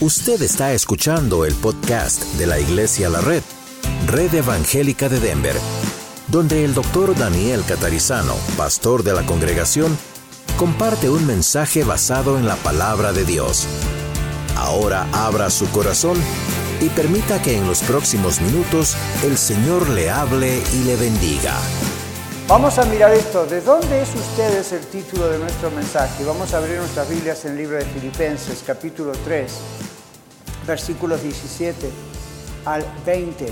Usted está escuchando el podcast de la Iglesia La Red, Red Evangélica de Denver, donde el doctor Daniel Catarizano, pastor de la congregación, comparte un mensaje basado en la palabra de Dios. Ahora abra su corazón y permita que en los próximos minutos el Señor le hable y le bendiga. Vamos a mirar esto. ¿De dónde es ustedes el título de nuestro mensaje? Vamos a abrir nuestras Biblias en el libro de Filipenses, capítulo 3, versículos 17 al 20.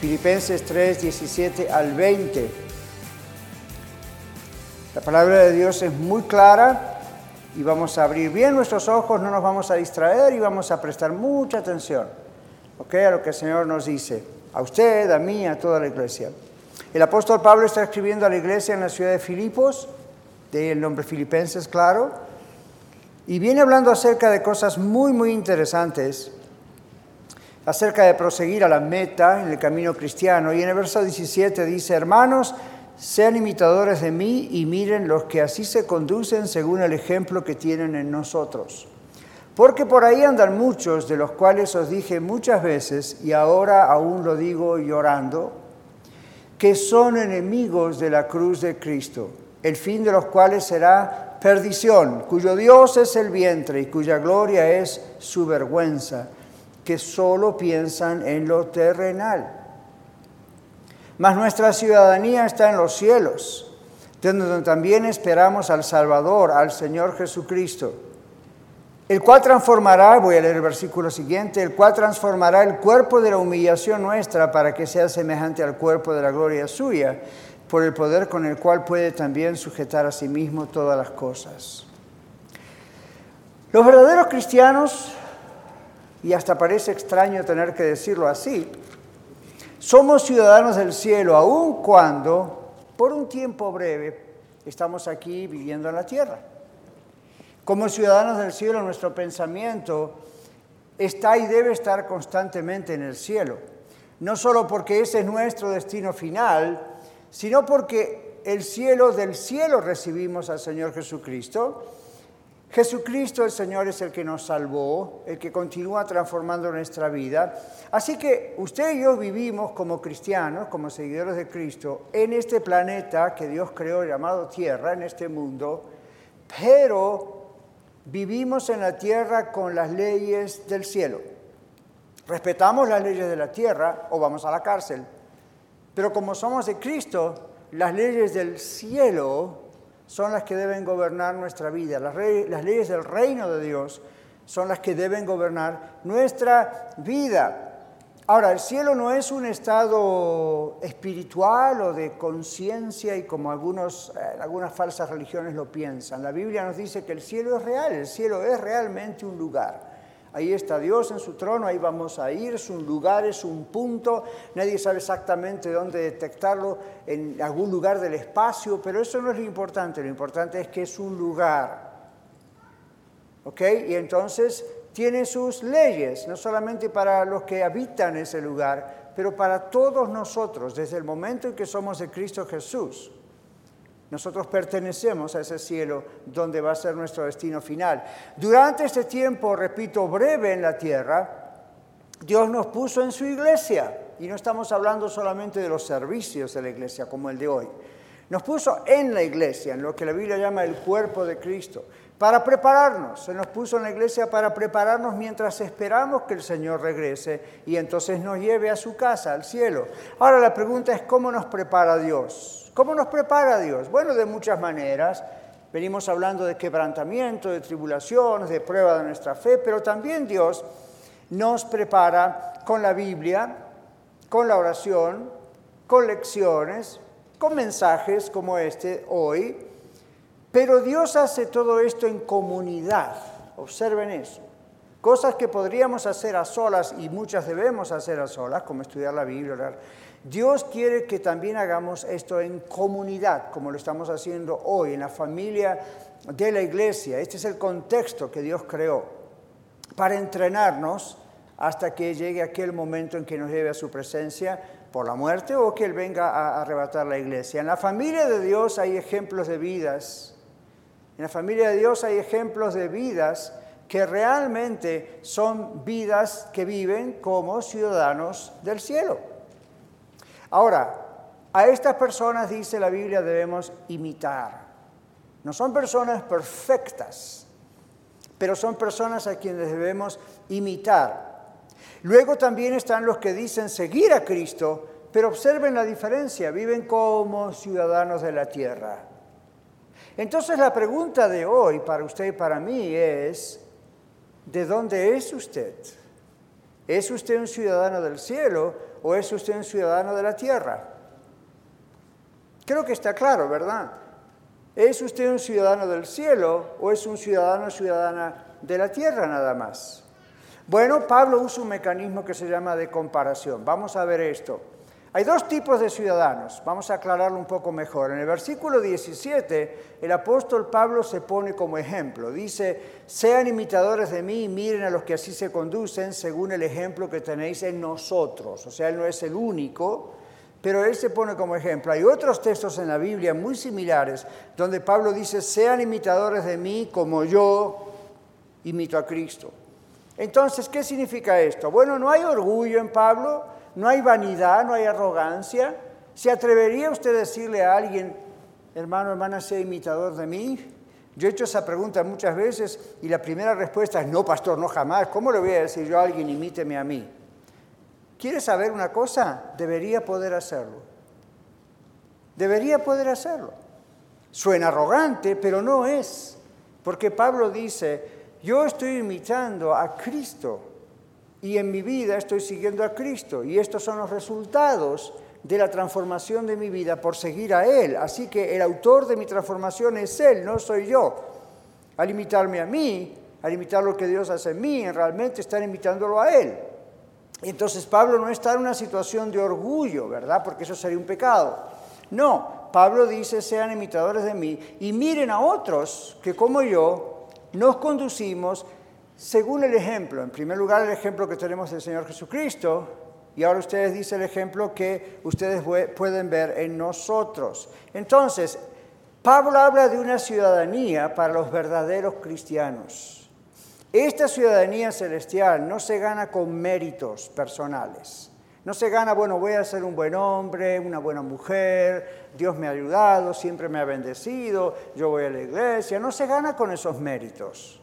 Filipenses 3, 17 al 20. La palabra de Dios es muy clara y vamos a abrir bien nuestros ojos, no nos vamos a distraer y vamos a prestar mucha atención a lo que el Señor nos dice, a usted, a mí, a toda la iglesia. El apóstol Pablo está escribiendo a la iglesia en la ciudad de Filipos, de el nombre Filipenses, claro, y viene hablando acerca de cosas muy, muy interesantes, acerca de proseguir a la meta en el camino cristiano. Y en el verso 17 dice, hermanos, sean imitadores de mí y miren los que así se conducen según el ejemplo que tienen en nosotros. Porque por ahí andan muchos, de los cuales os dije muchas veces, y ahora aún lo digo llorando, que son enemigos de la cruz de Cristo, el fin de los cuales será perdición, cuyo Dios es el vientre y cuya gloria es su vergüenza, que solo piensan en lo terrenal. Mas nuestra ciudadanía está en los cielos, donde también esperamos al Salvador, al Señor Jesucristo el cual transformará, voy a leer el versículo siguiente, el cual transformará el cuerpo de la humillación nuestra para que sea semejante al cuerpo de la gloria suya, por el poder con el cual puede también sujetar a sí mismo todas las cosas. Los verdaderos cristianos, y hasta parece extraño tener que decirlo así, somos ciudadanos del cielo, aun cuando por un tiempo breve estamos aquí viviendo en la tierra. Como ciudadanos del cielo, nuestro pensamiento está y debe estar constantemente en el cielo. No solo porque ese es nuestro destino final, sino porque el cielo del cielo recibimos al Señor Jesucristo. Jesucristo el Señor es el que nos salvó, el que continúa transformando nuestra vida. Así que usted y yo vivimos como cristianos, como seguidores de Cristo, en este planeta que Dios creó llamado Tierra, en este mundo, pero vivimos en la tierra con las leyes del cielo. Respetamos las leyes de la tierra o vamos a la cárcel. Pero como somos de Cristo, las leyes del cielo son las que deben gobernar nuestra vida. Las, leyes del reino de Dios son las que deben gobernar nuestra vida. Ahora, el cielo no es un estado espiritual o de conciencia y como algunos, eh, algunas falsas religiones lo piensan. La Biblia nos dice que el cielo es real, el cielo es realmente un lugar. Ahí está Dios en su trono, ahí vamos a ir, es un lugar, es un punto, nadie sabe exactamente dónde detectarlo, en algún lugar del espacio, pero eso no es lo importante, lo importante es que es un lugar. ¿Ok? Y entonces tiene sus leyes, no solamente para los que habitan ese lugar, pero para todos nosotros, desde el momento en que somos de Cristo Jesús. Nosotros pertenecemos a ese cielo donde va a ser nuestro destino final. Durante este tiempo, repito, breve en la tierra, Dios nos puso en su iglesia. Y no estamos hablando solamente de los servicios de la iglesia como el de hoy. Nos puso en la iglesia, en lo que la Biblia llama el cuerpo de Cristo para prepararnos. Se nos puso en la iglesia para prepararnos mientras esperamos que el Señor regrese y entonces nos lleve a su casa, al cielo. Ahora la pregunta es, ¿cómo nos prepara Dios? ¿Cómo nos prepara Dios? Bueno, de muchas maneras. Venimos hablando de quebrantamiento, de tribulaciones, de prueba de nuestra fe, pero también Dios nos prepara con la Biblia, con la oración, con lecciones, con mensajes como este hoy, pero Dios hace todo esto en comunidad. Observen eso. Cosas que podríamos hacer a solas y muchas debemos hacer a solas, como estudiar la Biblia, orar. Dios quiere que también hagamos esto en comunidad, como lo estamos haciendo hoy, en la familia de la iglesia. Este es el contexto que Dios creó para entrenarnos hasta que llegue aquel momento en que nos lleve a su presencia por la muerte o que Él venga a arrebatar la iglesia. En la familia de Dios hay ejemplos de vidas en la familia de Dios hay ejemplos de vidas que realmente son vidas que viven como ciudadanos del cielo. Ahora, a estas personas, dice la Biblia, debemos imitar. No son personas perfectas, pero son personas a quienes debemos imitar. Luego también están los que dicen seguir a Cristo, pero observen la diferencia, viven como ciudadanos de la tierra. Entonces la pregunta de hoy para usted y para mí es, ¿de dónde es usted? ¿Es usted un ciudadano del cielo o es usted un ciudadano de la tierra? Creo que está claro, ¿verdad? ¿Es usted un ciudadano del cielo o es un ciudadano ciudadana de la tierra nada más? Bueno, Pablo usa un mecanismo que se llama de comparación. Vamos a ver esto. Hay dos tipos de ciudadanos, vamos a aclararlo un poco mejor. En el versículo 17, el apóstol Pablo se pone como ejemplo. Dice, sean imitadores de mí y miren a los que así se conducen según el ejemplo que tenéis en nosotros. O sea, él no es el único, pero él se pone como ejemplo. Hay otros textos en la Biblia muy similares donde Pablo dice, sean imitadores de mí como yo imito a Cristo. Entonces, ¿qué significa esto? Bueno, no hay orgullo en Pablo no hay vanidad, no hay arrogancia. ¿Se atrevería usted a decirle a alguien, hermano, hermana, sea imitador de mí? Yo he hecho esa pregunta muchas veces y la primera respuesta es, no, pastor, no jamás. ¿Cómo le voy a decir yo a alguien, imíteme a mí? ¿Quiere saber una cosa? Debería poder hacerlo. Debería poder hacerlo. Suena arrogante, pero no es. Porque Pablo dice, yo estoy imitando a Cristo y en mi vida estoy siguiendo a Cristo y estos son los resultados de la transformación de mi vida por seguir a Él. Así que el autor de mi transformación es Él, no soy yo. Al imitarme a mí, al imitar lo que Dios hace en mí, realmente están imitándolo a Él. Entonces Pablo no está en una situación de orgullo, ¿verdad? Porque eso sería un pecado. No, Pablo dice, sean imitadores de mí y miren a otros que como yo nos conducimos según el ejemplo, en primer lugar el ejemplo que tenemos del Señor Jesucristo, y ahora ustedes dicen el ejemplo que ustedes pueden ver en nosotros. Entonces, Pablo habla de una ciudadanía para los verdaderos cristianos. Esta ciudadanía celestial no se gana con méritos personales. No se gana, bueno, voy a ser un buen hombre, una buena mujer, Dios me ha ayudado, siempre me ha bendecido, yo voy a la iglesia. No se gana con esos méritos.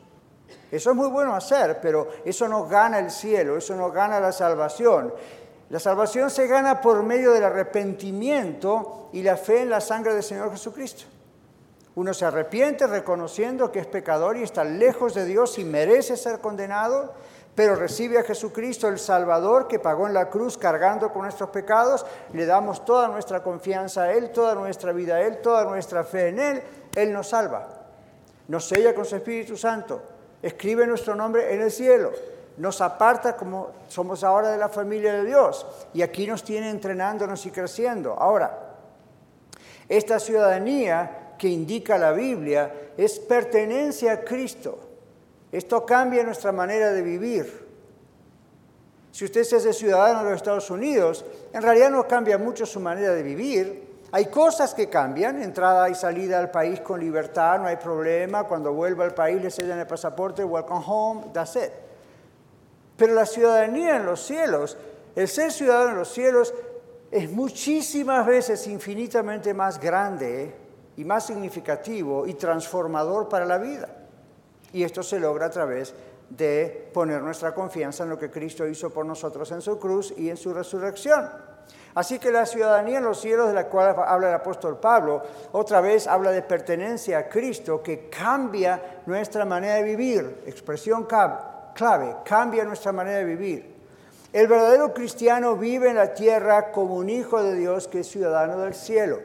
Eso es muy bueno hacer, pero eso no gana el cielo, eso no gana la salvación. La salvación se gana por medio del arrepentimiento y la fe en la sangre del Señor Jesucristo. Uno se arrepiente reconociendo que es pecador y está lejos de Dios y merece ser condenado, pero recibe a Jesucristo el Salvador que pagó en la cruz cargando con nuestros pecados. Le damos toda nuestra confianza a Él, toda nuestra vida a Él, toda nuestra fe en Él. Él nos salva. Nos sella con su Espíritu Santo escribe nuestro nombre en el cielo, nos aparta como somos ahora de la familia de Dios y aquí nos tiene entrenándonos y creciendo. Ahora, esta ciudadanía que indica la Biblia es pertenencia a Cristo. Esto cambia nuestra manera de vivir. Si usted hace ciudadano de los Estados Unidos, en realidad no cambia mucho su manera de vivir, hay cosas que cambian, entrada y salida al país con libertad, no hay problema, cuando vuelva al país le sellan el pasaporte, welcome home, that's it. Pero la ciudadanía en los cielos, el ser ciudadano en los cielos es muchísimas veces infinitamente más grande y más significativo y transformador para la vida. Y esto se logra a través de poner nuestra confianza en lo que Cristo hizo por nosotros en su cruz y en su resurrección. Así que la ciudadanía en los cielos de la cual habla el apóstol Pablo, otra vez habla de pertenencia a Cristo que cambia nuestra manera de vivir. Expresión clave, cambia nuestra manera de vivir. El verdadero cristiano vive en la tierra como un hijo de Dios que es ciudadano del cielo.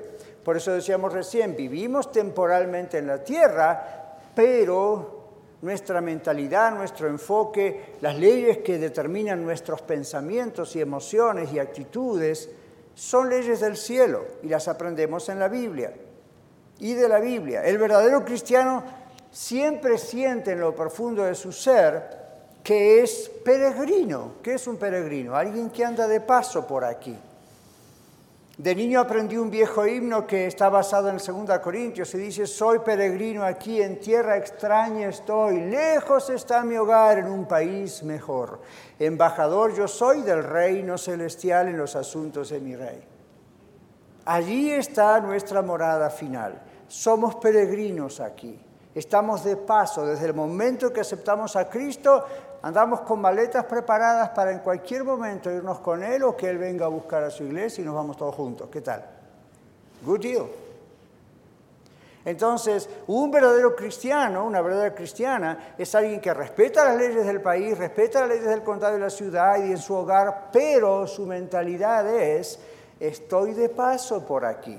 Por eso decíamos recién, vivimos temporalmente en la tierra, pero nuestra mentalidad, nuestro enfoque, las leyes que determinan nuestros pensamientos y emociones y actitudes, son leyes del cielo y las aprendemos en la Biblia y de la Biblia. El verdadero cristiano siempre siente en lo profundo de su ser que es peregrino. ¿Qué es un peregrino? Alguien que anda de paso por aquí. De niño aprendí un viejo himno que está basado en 2 Corintios y dice, soy peregrino aquí, en tierra extraña estoy, lejos está mi hogar en un país mejor. Embajador yo soy del reino celestial en los asuntos de mi rey. Allí está nuestra morada final. Somos peregrinos aquí. Estamos de paso. Desde el momento que aceptamos a Cristo, andamos con maletas preparadas para en cualquier momento irnos con Él o que Él venga a buscar a su iglesia y nos vamos todos juntos. ¿Qué tal? Good deal. Entonces, un verdadero cristiano, una verdadera cristiana, es alguien que respeta las leyes del país, respeta las leyes del condado y la ciudad y en su hogar, pero su mentalidad es, estoy de paso por aquí.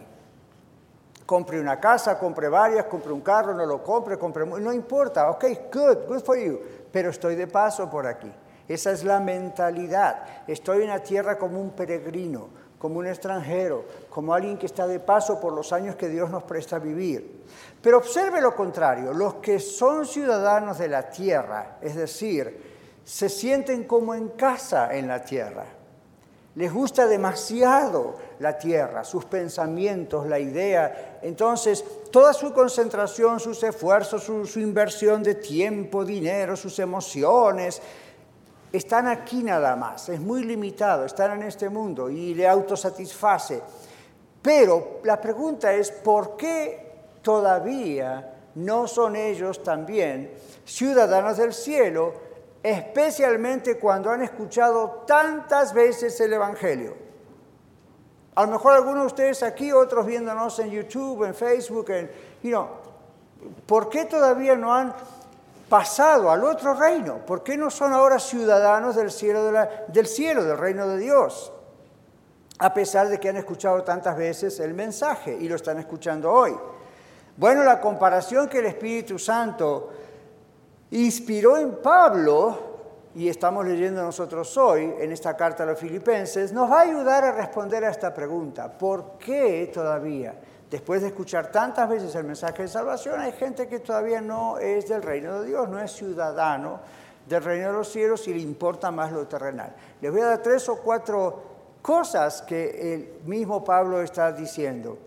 Compre una casa, compre varias, compre un carro, no lo compre, compre... No importa, ok, good, good for you, pero estoy de paso por aquí. Esa es la mentalidad. Estoy en la tierra como un peregrino, como un extranjero, como alguien que está de paso por los años que Dios nos presta a vivir. Pero observe lo contrario, los que son ciudadanos de la tierra, es decir, se sienten como en casa en la tierra. Les gusta demasiado la tierra, sus pensamientos, la idea. Entonces, toda su concentración, sus esfuerzos, su, inversión de tiempo, dinero, sus emociones, están aquí nada más. Es muy limitado, están en este mundo y le autosatisface. Pero la pregunta es, ¿por qué todavía no son ellos también ciudadanos del cielo? especialmente cuando han escuchado tantas veces el Evangelio. A lo mejor algunos de ustedes aquí, otros viéndonos en YouTube, en Facebook, en, ¿por qué todavía no han pasado al otro reino? ¿Por qué no son ahora ciudadanos del cielo, del cielo, del reino de Dios? A pesar de que han escuchado tantas veces el mensaje y lo están escuchando hoy. Bueno, la comparación que el Espíritu Santo inspiró en Pablo, y estamos leyendo nosotros hoy en esta carta a los filipenses, nos va a ayudar a responder a esta pregunta. ¿Por qué todavía, después de escuchar tantas veces el mensaje de salvación, hay gente que todavía no es del reino de Dios, no es ciudadano del reino de los cielos y le importa más lo terrenal? Les voy a dar tres o cuatro cosas que el mismo Pablo está diciendo.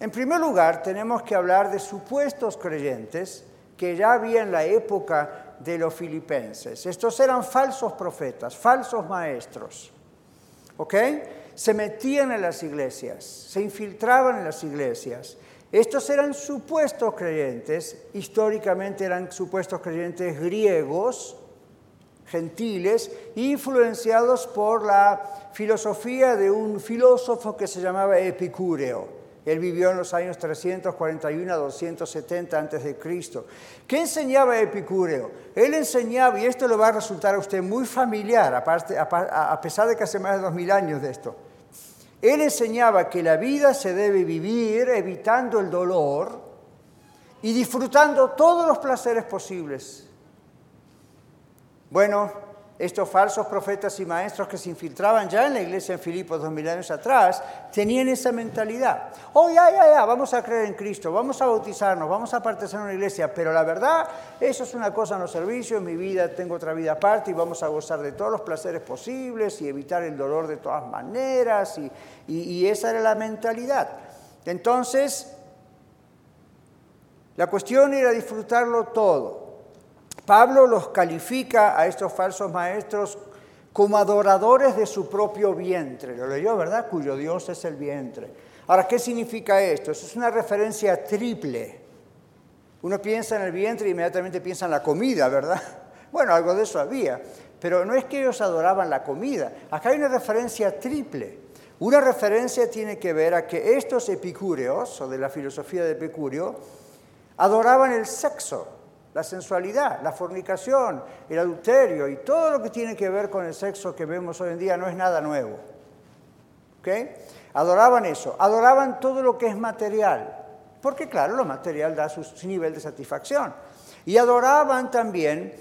En primer lugar, tenemos que hablar de supuestos creyentes que ya había en la época de los filipenses. Estos eran falsos profetas, falsos maestros. ¿Ok? Se metían en las iglesias, se infiltraban en las iglesias. Estos eran supuestos creyentes, históricamente eran supuestos creyentes griegos, gentiles, influenciados por la filosofía de un filósofo que se llamaba Epicúreo. Él vivió en los años 341 a 270 antes de Cristo. ¿Qué enseñaba Epicúreo? Él enseñaba, y esto le va a resultar a usted muy familiar, a pesar de que hace más de dos mil años de esto. Él enseñaba que la vida se debe vivir evitando el dolor y disfrutando todos los placeres posibles. Bueno, estos falsos profetas y maestros que se infiltraban ya en la iglesia en Filipos dos mil años atrás, tenían esa mentalidad. Oh, ya, ya, ya, vamos a creer en Cristo, vamos a bautizarnos, vamos a participar en una iglesia, pero la verdad, eso es una cosa en los servicios, en mi vida tengo otra vida aparte y vamos a gozar de todos los placeres posibles y evitar el dolor de todas maneras, y, y esa era la mentalidad. Entonces, la cuestión era disfrutarlo todo. Pablo los califica a estos falsos maestros como adoradores de su propio vientre. Lo leyó, ¿verdad? Cuyo Dios es el vientre. Ahora, ¿qué significa esto? Es una referencia triple. Uno piensa en el vientre y inmediatamente piensa en la comida, ¿verdad? Bueno, algo de eso había. Pero no es que ellos adoraban la comida. Acá hay una referencia triple. Una referencia tiene que ver a que estos epicúreos, o de la filosofía de Epicurio, adoraban el sexo la sensualidad, la fornicación, el adulterio y todo lo que tiene que ver con el sexo que vemos hoy en día no es nada nuevo. Adoraban eso, adoraban todo lo que es material, porque claro, lo material da su, nivel de satisfacción. Y adoraban también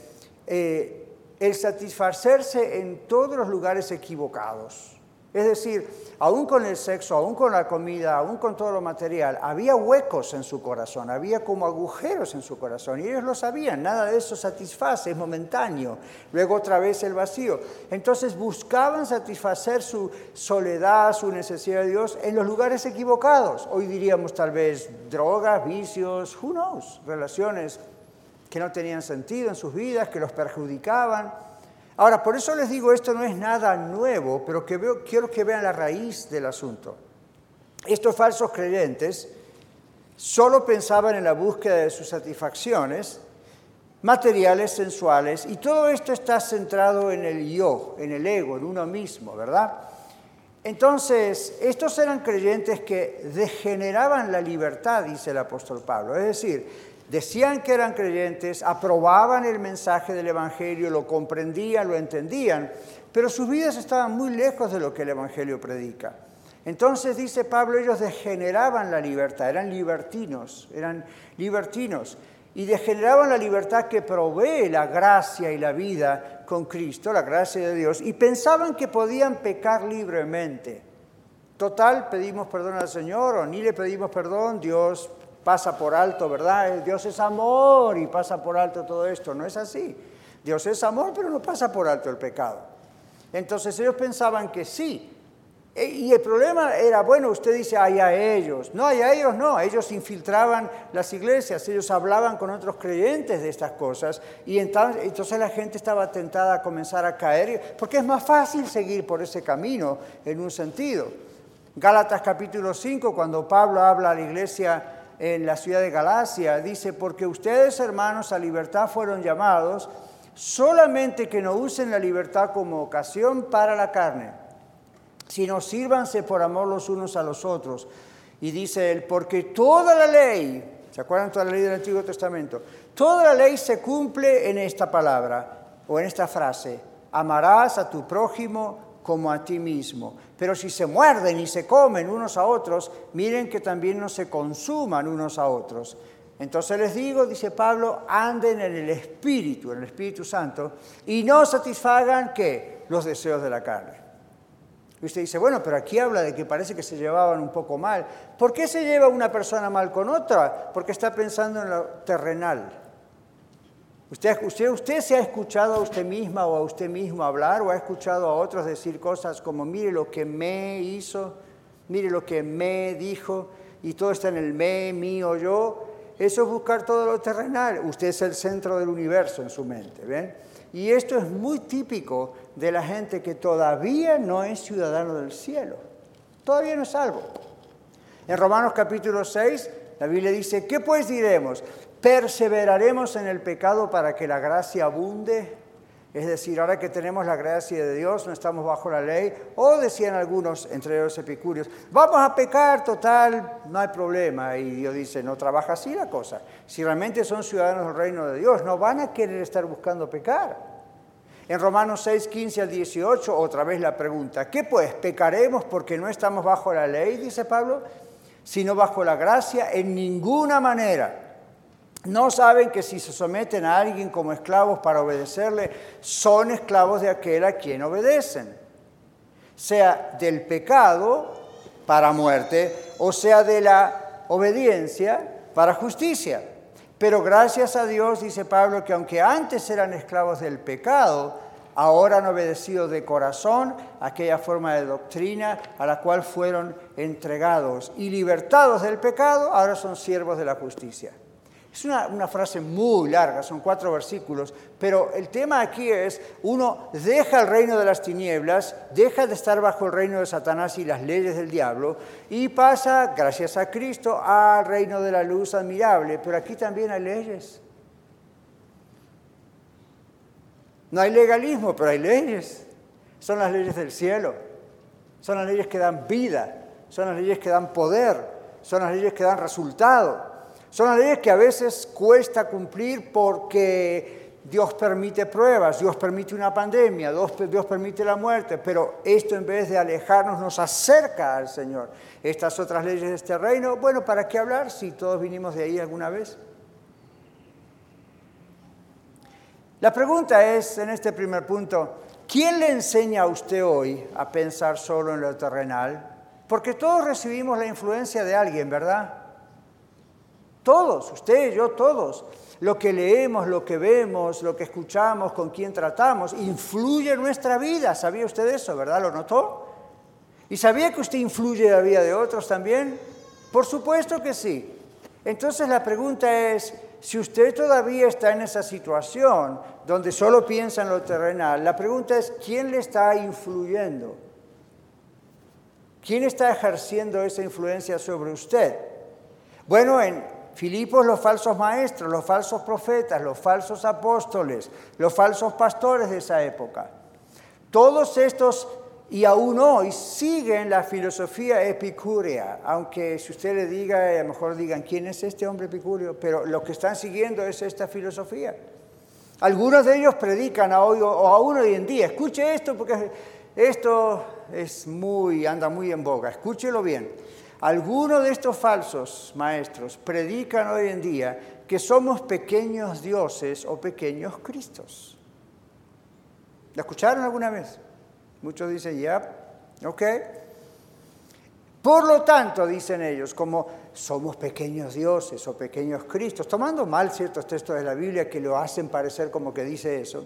eh, el satisfacerse en todos los lugares equivocados. Es decir, aún con el sexo, aún con la comida, aún con todo lo material, había huecos en su corazón, había como agujeros en su corazón y ellos lo sabían, nada de eso satisface, es momentáneo. Luego otra vez el vacío. Entonces buscaban satisfacer su soledad, su necesidad de Dios en los lugares equivocados. Hoy diríamos tal vez drogas, vicios, who knows, relaciones que no tenían sentido en sus vidas, que los perjudicaban. Ahora, por eso les digo, esto no es nada nuevo, pero que quiero que vean la raíz del asunto. Estos falsos creyentes solo pensaban en la búsqueda de sus satisfacciones materiales, sensuales, y todo esto está centrado en el yo, en el ego, en uno mismo, ¿verdad? Entonces, estos eran creyentes que degeneraban la libertad, dice el apóstol Pablo, es decir, decían que eran creyentes, aprobaban el mensaje del Evangelio, lo comprendían, lo entendían, pero sus vidas estaban muy lejos de lo que el Evangelio predica. Entonces dice Pablo, ellos degeneraban la libertad, eran libertinos, eran libertinos, y degeneraban la libertad que provee la gracia y la vida con Cristo, la gracia de Dios, y pensaban que podían pecar libremente. Total, pedimos perdón al Señor o ni le pedimos perdón, Dios pasa por alto, ¿verdad? Dios es amor y pasa por alto todo esto. No es así. Dios es amor, pero no pasa por alto el pecado. Entonces ellos pensaban que sí. E, y el problema era, bueno, usted dice, hay a ellos. No, hay a ellos no. Ellos infiltraban las iglesias, ellos hablaban con otros creyentes de estas cosas. Y entonces la gente estaba tentada a comenzar a caer, porque es más fácil seguir por ese camino en un sentido. Gálatas capítulo 5, cuando Pablo habla a la iglesia en la ciudad de Galacia, dice, porque ustedes hermanos a libertad fueron llamados, solamente que no usen la libertad como ocasión para la carne, sino sírvanse por amor los unos a los otros. Y dice él, porque toda la ley, ¿se acuerdan toda la ley del Antiguo Testamento? Toda la ley se cumple en esta palabra o en esta frase, amarás a tu prójimo como a ti mismo. Pero si se muerden y se comen unos a otros, miren que también no se consuman unos a otros. Entonces les digo, dice Pablo, anden en el Espíritu, en el Espíritu Santo, y no satisfagan ¿qué? los deseos de la carne. Y usted dice, bueno, pero aquí habla de que parece que se llevaban un poco mal. ¿Por qué se lleva una persona mal con otra? Porque está pensando en lo terrenal. Usted, usted, se ha escuchado a usted misma o a usted mismo hablar o ha escuchado a otros decir cosas como, mire lo que me hizo, mire lo que me dijo, y todo está en el me, mío, yo. Eso es buscar todo lo terrenal. Usted es el centro del universo en su mente, ¿ven? Y esto es muy típico de la gente que todavía no es ciudadano del cielo. Todavía no es salvo. En Romanos capítulo 6, la Biblia dice, ¿qué pues diremos? Perseveraremos en el pecado para que la gracia abunde. Es decir, ahora que tenemos la gracia de Dios, no estamos bajo la ley. O decían algunos, entre los epicúreos, vamos a pecar, total, no hay problema. Y Dios dice, no trabaja así la cosa. Si realmente son ciudadanos del reino de Dios, no van a querer estar buscando pecar. En Romanos 6, 15 al 18, otra vez la pregunta, ¿qué pues? ¿Pecaremos porque no estamos bajo la ley, dice Pablo, sino bajo la gracia? En ninguna manera. No saben que si se someten a alguien como esclavos para obedecerle, son esclavos de aquel a quien obedecen. Sea del pecado para muerte o sea de la obediencia para justicia. Pero gracias a Dios, dice Pablo, que aunque antes eran esclavos del pecado, ahora han obedecido de corazón aquella forma de doctrina a la cual fueron entregados y libertados del pecado, ahora son siervos de la justicia. Es una, frase muy larga, son cuatro versículos, pero el tema aquí es, uno deja el reino de las tinieblas, deja de estar bajo el reino de Satanás y las leyes del diablo, y pasa, gracias a Cristo, al reino de la luz admirable, pero aquí también hay leyes. No hay legalismo, pero hay leyes. Son las leyes del cielo, son las leyes que dan vida, son las leyes que dan poder, son las leyes que dan resultado. Son las leyes que a veces cuesta cumplir porque Dios permite pruebas, Dios permite una pandemia, Dios, Dios, permite la muerte, pero esto en vez de alejarnos nos acerca al Señor. Estas otras leyes de este reino, bueno, ¿para qué hablar si todos vinimos de ahí alguna vez? La pregunta es, en este primer punto, ¿quién le enseña a usted hoy a pensar solo en lo terrenal? Porque todos recibimos la influencia de alguien, ¿verdad? Todos, usted, yo, todos. Lo que leemos, lo que vemos, lo que escuchamos, con quién tratamos, influye en nuestra vida. ¿Sabía usted eso, verdad? ¿Lo notó? ¿Y sabía que usted influye en la vida de otros también? Por supuesto que sí. Entonces la pregunta es, si usted todavía está en esa situación donde solo piensa en lo terrenal, la pregunta es, ¿quién le está influyendo? ¿Quién está ejerciendo esa influencia sobre usted? Bueno, en Filipos los falsos maestros, los falsos profetas, los falsos apóstoles, los falsos pastores de esa época. Todos estos y aún hoy siguen la filosofía epicúrea, aunque si usted le diga, a lo mejor digan, ¿quién es este hombre epicúreo? Pero lo que están siguiendo es esta filosofía. Algunos de ellos predican a hoy, o aún hoy en día, escuche esto porque esto es muy, anda muy en boga, escúchelo bien. Algunos de estos falsos maestros predican hoy en día que somos pequeños dioses o pequeños cristos. ¿La escucharon alguna vez? Muchos dicen, ya, ok. Por lo tanto, dicen ellos, como somos pequeños dioses o pequeños cristos, tomando mal ciertos textos de la Biblia que lo hacen parecer como que dice eso.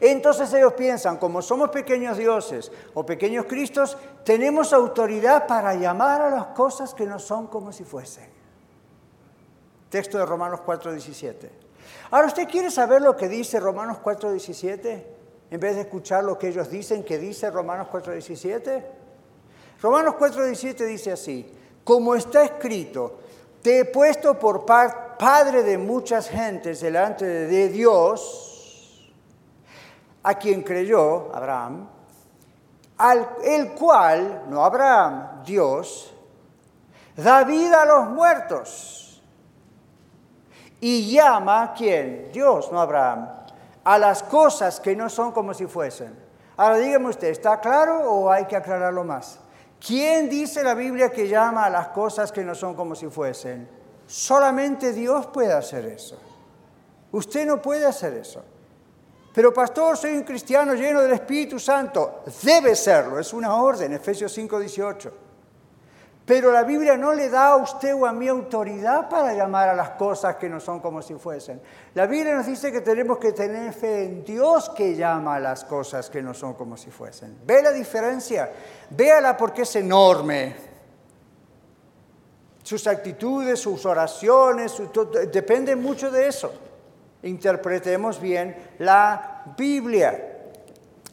Entonces ellos piensan, como somos pequeños dioses o pequeños cristos, tenemos autoridad para llamar a las cosas que no son como si fuesen. Texto de Romanos 4:17. Ahora, ¿usted quiere saber lo que dice Romanos 4:17? en vez de escuchar lo que ellos dicen que dice Romanos 4:17? Romanos 4:17 dice así, como está escrito, te he puesto por padre de muchas gentes delante de Dios, a quien creyó Abraham, al el cual, no Abraham, Dios, da vida a los muertos y llama a quién? Dios, no Abraham a las cosas que no son como si fuesen. Ahora dígame usted, ¿está claro o hay que aclararlo más? ¿Quién dice la Biblia que llama a las cosas que no son como si fuesen? Solamente Dios puede hacer eso. Usted no puede hacer eso. Pero pastor, soy un cristiano lleno del Espíritu Santo. Debe serlo, es una orden, Efesios 5:18. Pero la Biblia no le da a usted o a mí autoridad para llamar a las cosas que no son como si fuesen. La Biblia nos dice que tenemos que tener fe en Dios que llama a las cosas que no son como si fuesen. ¿Ve la diferencia? Véala porque es enorme. Sus actitudes, sus oraciones, dependen mucho de eso. Interpretemos bien la Biblia.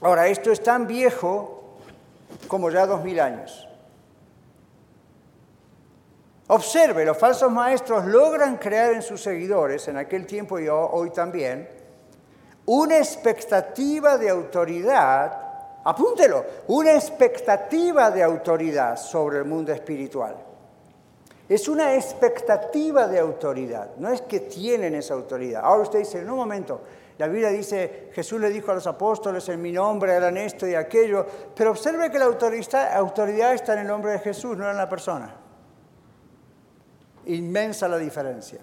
Ahora, esto es tan viejo como ya dos mil años. Observe, los falsos maestros logran crear en sus seguidores, en aquel tiempo y hoy también, una expectativa de autoridad, apúntelo, una expectativa de autoridad sobre el mundo espiritual. Es una expectativa de autoridad, no es que tienen esa autoridad. Ahora usted dice, en un momento, la Biblia dice, Jesús le dijo a los apóstoles, en mi nombre harán esto y aquello, pero observe que la autoridad está en el nombre de Jesús, no en la persona inmensa la diferencia.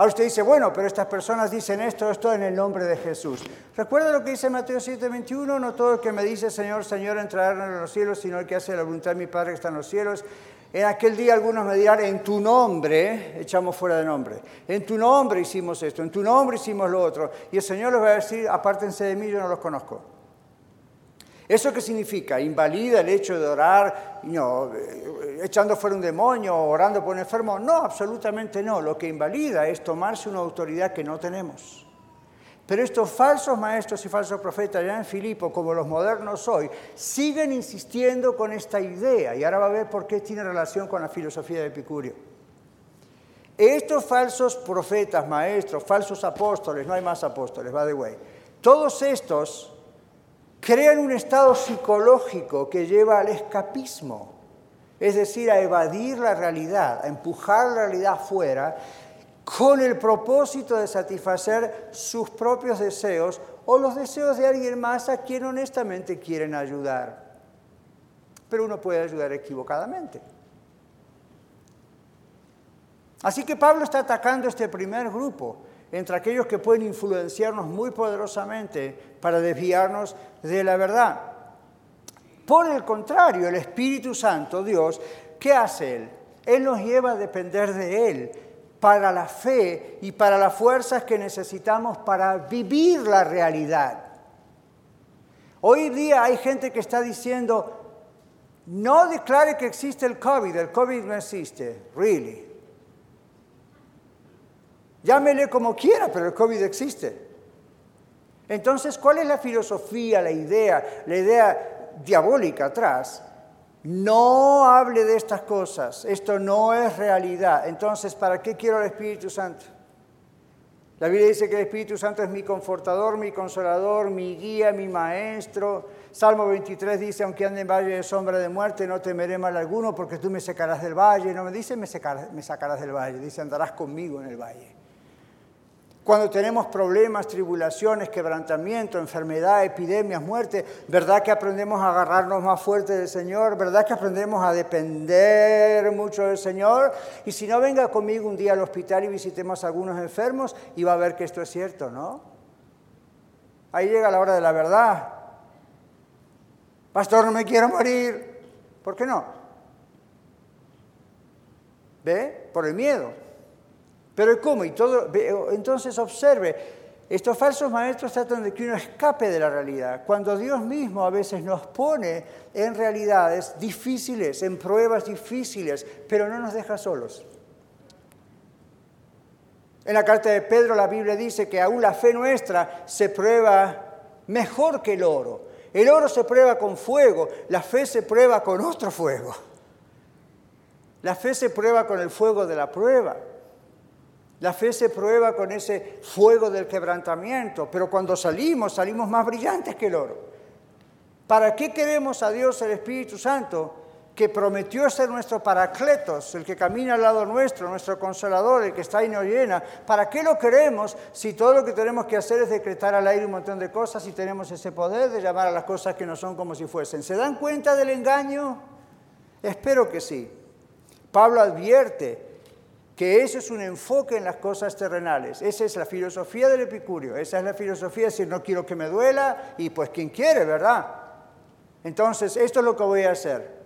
Ahora usted dice, bueno, pero estas personas dicen esto, esto en el nombre de Jesús. ¿Recuerda lo que dice Mateo 7:21? No todo el que me dice Señor, Señor entrará en los cielos, sino el que hace la voluntad de mi Padre que está en los cielos. En aquel día algunos me dirán, en tu nombre, echamos fuera de nombre, en tu nombre hicimos esto, en tu nombre hicimos lo otro. Y el Señor les va a decir, apártense de mí, yo no los conozco. ¿Eso qué significa? ¿Invalida el hecho de orar no, eh, echando fuera un demonio o orando por un enfermo? No, absolutamente no. Lo que invalida es tomarse una autoridad que no tenemos. Pero estos falsos maestros y falsos profetas, ya en Filipo, como los modernos hoy, siguen insistiendo con esta idea. Y ahora va a ver por qué tiene relación con la filosofía de Epicurio. Estos falsos profetas, maestros, falsos apóstoles, no hay más apóstoles, by the way, todos estos crean un estado psicológico que lleva al escapismo, es decir, a evadir la realidad, a empujar la realidad fuera con el propósito de satisfacer sus propios deseos o los deseos de alguien más a quien honestamente quieren ayudar. Pero uno puede ayudar equivocadamente. Así que Pablo está atacando este primer grupo entre aquellos que pueden influenciarnos muy poderosamente para desviarnos de la verdad. Por el contrario, el Espíritu Santo, Dios, ¿qué hace Él? Él nos lleva a depender de Él para la fe y para las fuerzas que necesitamos para vivir la realidad. Hoy día hay gente que está diciendo, no declare que existe el COVID, el COVID no existe, really. Llámele como quiera, pero el COVID existe. Entonces, ¿cuál es la filosofía, la idea, la idea diabólica atrás? No hable de estas cosas, esto no es realidad. Entonces, ¿para qué quiero el Espíritu Santo? La Biblia dice que el Espíritu Santo es mi confortador, mi consolador, mi guía, mi maestro. Salmo 23 dice, aunque ande en valle de sombra de muerte, no temeré mal alguno porque tú me sacarás del valle. No me dice, me me sacarás del valle, dice, andarás conmigo en el valle. Cuando tenemos problemas, tribulaciones, quebrantamiento, enfermedad, epidemias, muerte, ¿verdad que aprendemos a agarrarnos más fuerte del Señor? ¿Verdad que aprendemos a depender mucho del Señor? Y si no, venga conmigo un día al hospital y visitemos a algunos enfermos y va a ver que esto es cierto, ¿no? Ahí llega la hora de la verdad. Pastor, no me quiero morir. ¿Por qué no? ¿Ve? Por el miedo. Pero ¿cómo? Y todo, entonces observe, estos falsos maestros tratan de que uno escape de la realidad, cuando Dios mismo a veces nos pone en realidades difíciles, en pruebas difíciles, pero no nos deja solos. En la carta de Pedro la Biblia dice que aún la fe nuestra se prueba mejor que el oro. El oro se prueba con fuego, la fe se prueba con otro fuego. La fe se prueba con el fuego de la prueba. La fe se prueba con ese fuego del quebrantamiento, pero cuando salimos, salimos más brillantes que el oro. ¿Para qué queremos a Dios el Espíritu Santo, que prometió ser nuestro paracletos, el que camina al lado nuestro, nuestro consolador, el que está y nos llena? ¿Para qué lo queremos si todo lo que tenemos que hacer es decretar al aire un montón de cosas y tenemos ese poder de llamar a las cosas que no son como si fuesen? ¿Se dan cuenta del engaño? Espero que sí. Pablo advierte que eso es un enfoque en las cosas terrenales. Esa es la filosofía del epicurio, esa es la filosofía de decir no quiero que me duela y pues quien quiere, ¿verdad? Entonces, esto es lo que voy a hacer.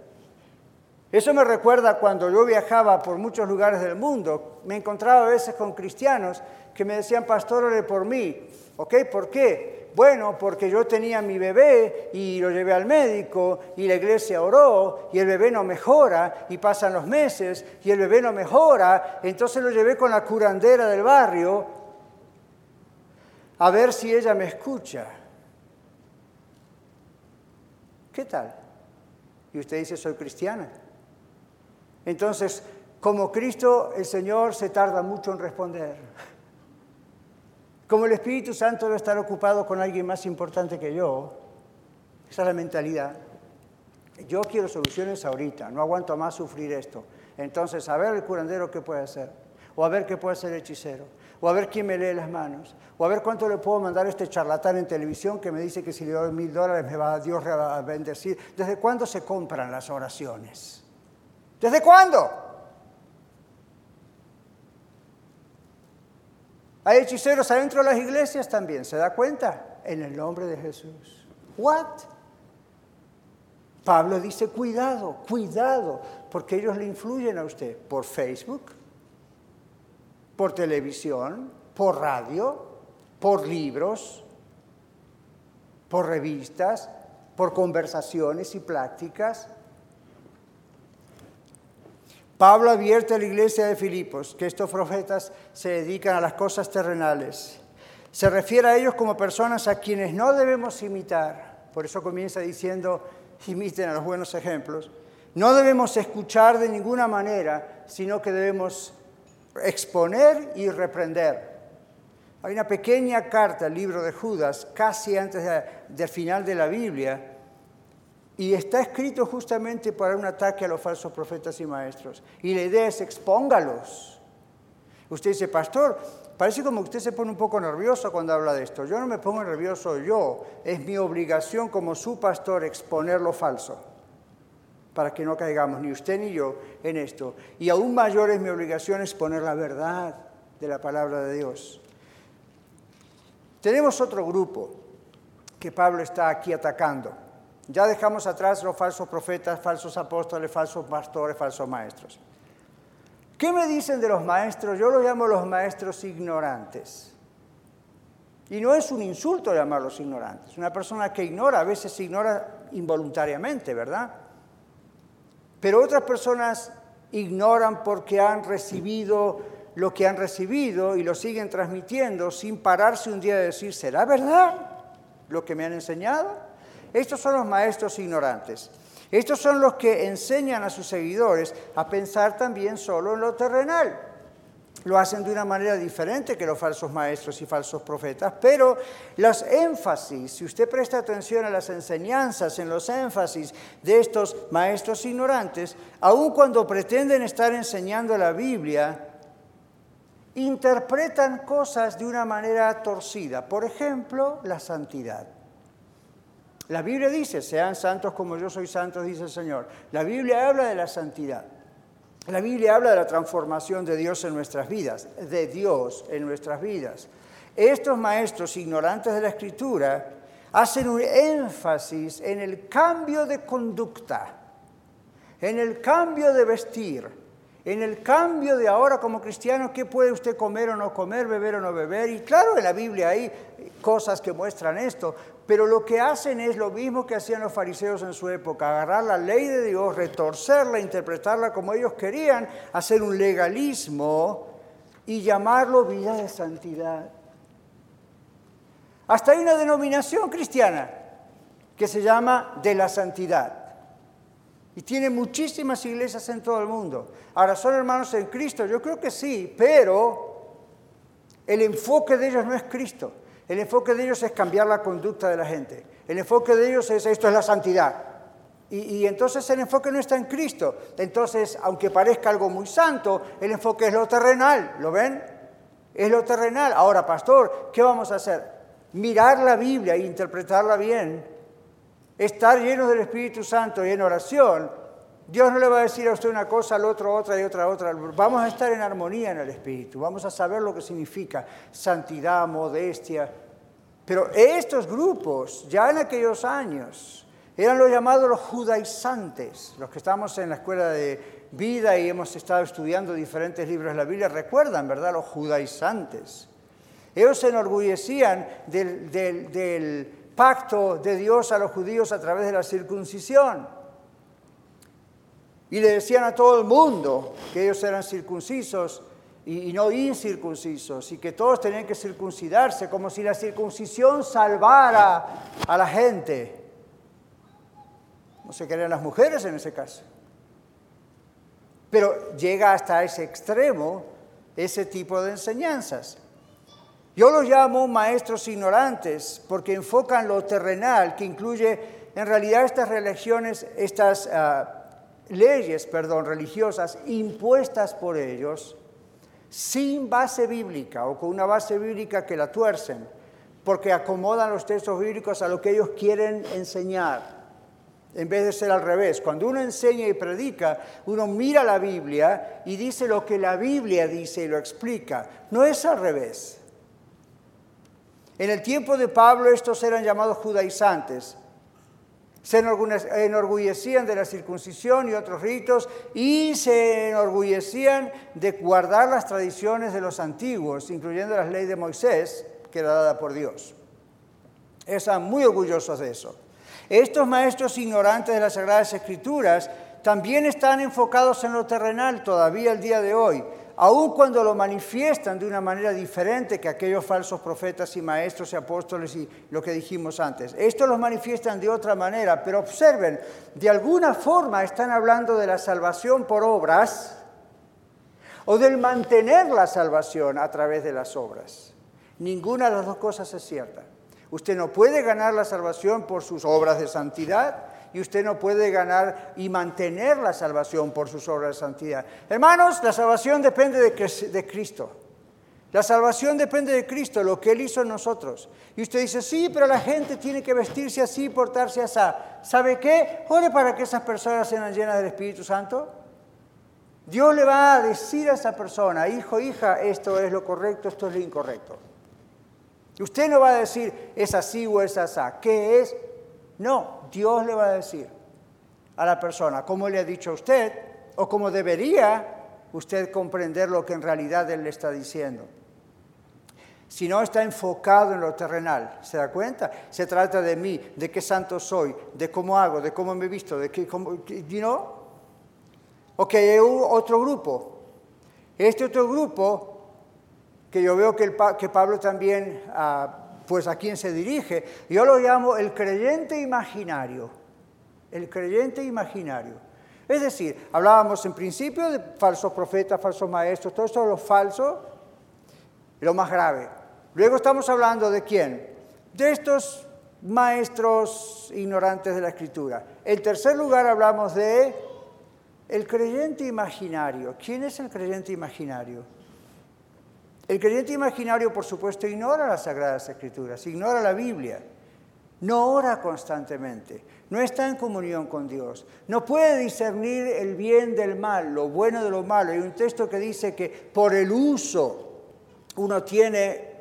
Eso me recuerda cuando yo viajaba por muchos lugares del mundo, me encontraba a veces con cristianos que me decían, pastor, ore por mí. ¿Ok? ¿Por qué? Bueno, porque yo tenía mi bebé y lo llevé al médico y la iglesia oró y el bebé no mejora y pasan los meses y el bebé no mejora, entonces lo llevé con la curandera del barrio a ver si ella me escucha. ¿Qué tal? Y usted dice, soy cristiana. Entonces, como Cristo, el Señor se tarda mucho en responder. Como el Espíritu Santo debe estar ocupado con alguien más importante que yo, esa es la mentalidad. Yo quiero soluciones ahorita, no aguanto más sufrir esto. Entonces, a ver el curandero qué puede hacer, o a ver qué puede hacer el hechicero, o a ver quién me lee las manos, o a ver cuánto le puedo mandar a este charlatán en televisión que me dice que si le doy mil dólares me va a Dios a bendecir. ¿Desde cuándo se compran las oraciones? ¿Desde cuándo? Hay hechiceros adentro de las iglesias también, ¿se da cuenta? En el nombre de Jesús. ¿What? Pablo dice, cuidado, cuidado, porque ellos le influyen a usted por Facebook, por televisión, por radio, por libros, por revistas, por conversaciones y prácticas. Pablo advierte a la iglesia de Filipos que estos profetas se dedican a las cosas terrenales. Se refiere a ellos como personas a quienes no debemos imitar. Por eso comienza diciendo, imiten a los buenos ejemplos. No debemos escuchar de ninguna manera, sino que debemos exponer y reprender. Hay una pequeña carta, el libro de Judas, casi antes del final de la Biblia, y está escrito justamente para un ataque a los falsos profetas y maestros. Y la idea es expóngalos. Usted dice, pastor, parece como que usted se pone un poco nervioso cuando habla de esto. Yo no me pongo nervioso yo. Es mi obligación como su pastor exponer lo falso. Para que no caigamos ni usted ni yo en esto. Y aún mayor es mi obligación exponer la verdad de la palabra de Dios. Tenemos otro grupo que Pablo está aquí atacando. Ya dejamos atrás los falsos profetas, falsos apóstoles, falsos pastores, falsos maestros. ¿Qué me dicen de los maestros? Yo los llamo los maestros ignorantes. Y no es un insulto llamarlos ignorantes. Una persona que ignora a veces ignora involuntariamente, ¿verdad? Pero otras personas ignoran porque han recibido lo que han recibido y lo siguen transmitiendo sin pararse un día de decir, ¿será verdad lo que me han enseñado? Estos son los maestros ignorantes. Estos son los que enseñan a sus seguidores a pensar también solo en lo terrenal. Lo hacen de una manera diferente que los falsos maestros y falsos profetas, pero los énfasis, si usted presta atención a las enseñanzas, en los énfasis de estos maestros ignorantes, aun cuando pretenden estar enseñando la Biblia, interpretan cosas de una manera torcida. Por ejemplo, la santidad. La Biblia dice, sean santos como yo soy santo, dice el Señor. La Biblia habla de la santidad. La Biblia habla de la transformación de Dios en nuestras vidas, de Dios en nuestras vidas. Estos maestros ignorantes de la Escritura hacen un énfasis en el cambio de conducta, en el cambio de vestir, en el cambio de ahora como cristiano, ¿qué puede usted comer o no comer, beber o no beber? Y claro, en la Biblia hay cosas que muestran esto, pero lo que hacen es lo mismo que hacían los fariseos en su época, agarrar la ley de Dios, retorcerla, interpretarla como ellos querían, hacer un legalismo y llamarlo vida de santidad. Hasta hay una denominación cristiana que se llama de la santidad. Y tiene muchísimas iglesias en todo el mundo. Ahora, ¿son hermanos en Cristo? Yo creo que sí, pero el enfoque de ellos no es Cristo. El enfoque de ellos es cambiar la conducta de la gente. El enfoque de ellos es esto es la santidad. Y, entonces el enfoque no está en Cristo. Entonces, aunque parezca algo muy santo, el enfoque es lo terrenal. ¿Lo ven? Es lo terrenal. Ahora, pastor, ¿qué vamos a hacer? Mirar la Biblia e interpretarla bien estar llenos del Espíritu Santo y en oración, Dios no le va a decir a usted una cosa, al otro otra y otra otra. Vamos a estar en armonía en el Espíritu, vamos a saber lo que significa santidad, modestia. Pero estos grupos, ya en aquellos años, eran los llamados los judaizantes. Los que estamos en la escuela de vida y hemos estado estudiando diferentes libros de la Biblia, recuerdan, ¿verdad? Los judaizantes. Ellos se enorgullecían del, del pacto de Dios a los judíos a través de la circuncisión. Y le decían a todo el mundo que ellos eran circuncisos y, no incircuncisos y que todos tenían que circuncidarse, como si la circuncisión salvara a la gente. No se querían las mujeres en ese caso. Pero llega hasta ese extremo ese tipo de enseñanzas. Yo los llamo maestros ignorantes porque enfocan lo terrenal, que incluye en realidad estas religiones, estas ah, leyes, perdón, religiosas impuestas por ellos sin base bíblica o con una base bíblica que la tuercen, porque acomodan los textos bíblicos a lo que ellos quieren enseñar, en vez de ser al revés. Cuando uno enseña y predica, uno mira la Biblia y dice lo que la Biblia dice y lo explica. No es al revés. En el tiempo de Pablo estos eran llamados judaizantes. Se enorgullecían de la circuncisión y otros ritos y se enorgullecían de guardar las tradiciones de los antiguos, incluyendo las leyes de Moisés, que era dada por Dios. Estaban muy orgullosos de eso. Estos maestros ignorantes de las Sagradas Escrituras también están enfocados en lo terrenal todavía el día de hoy aun cuando lo manifiestan de una manera diferente que aquellos falsos profetas y maestros y apóstoles y lo que dijimos antes. Estos los manifiestan de otra manera, pero observen, de alguna forma están hablando de la salvación por obras o del mantener la salvación a través de las obras. Ninguna de las dos cosas es cierta. Usted no puede ganar la salvación por sus obras de santidad, y usted no puede ganar y mantener la salvación por sus obras de santidad. Hermanos, la salvación depende de, Cristo. La salvación depende de Cristo, lo que Él hizo en nosotros. Y usted dice, sí, pero la gente tiene que vestirse así, portarse así. ¿Sabe qué? Ore para que esas personas sean llenas del Espíritu Santo. Dios le va a decir a esa persona, hijo, hija, esto es lo correcto, esto es lo incorrecto. Usted no va a decir es así o es así. ¿Qué es? No, Dios le va a decir a la persona, como le ha dicho a usted, o como debería usted comprender lo que en realidad Él le está diciendo. Si no está enfocado en lo terrenal, ¿se da cuenta? Se trata de mí, de qué santo soy, de cómo hago, de cómo me he visto, de qué, cómo, you know? Ok, otro grupo. Este otro grupo, que yo veo que, Pablo también, ah, pues a quién se dirige, yo lo llamo el creyente imaginario. El creyente imaginario. Es decir, hablábamos en principio de falsos profetas, falsos maestros, todo esto es lo falso, lo más grave. Luego estamos hablando de quién? De estos maestros ignorantes de la escritura. En tercer lugar hablamos de el creyente imaginario. ¿Quién es el creyente imaginario? El creyente imaginario, por supuesto, ignora las Sagradas Escrituras, ignora la Biblia, no ora constantemente, no está en comunión con Dios, no puede discernir el bien del mal, lo bueno de lo malo. Hay un texto que dice que por el uso uno tiene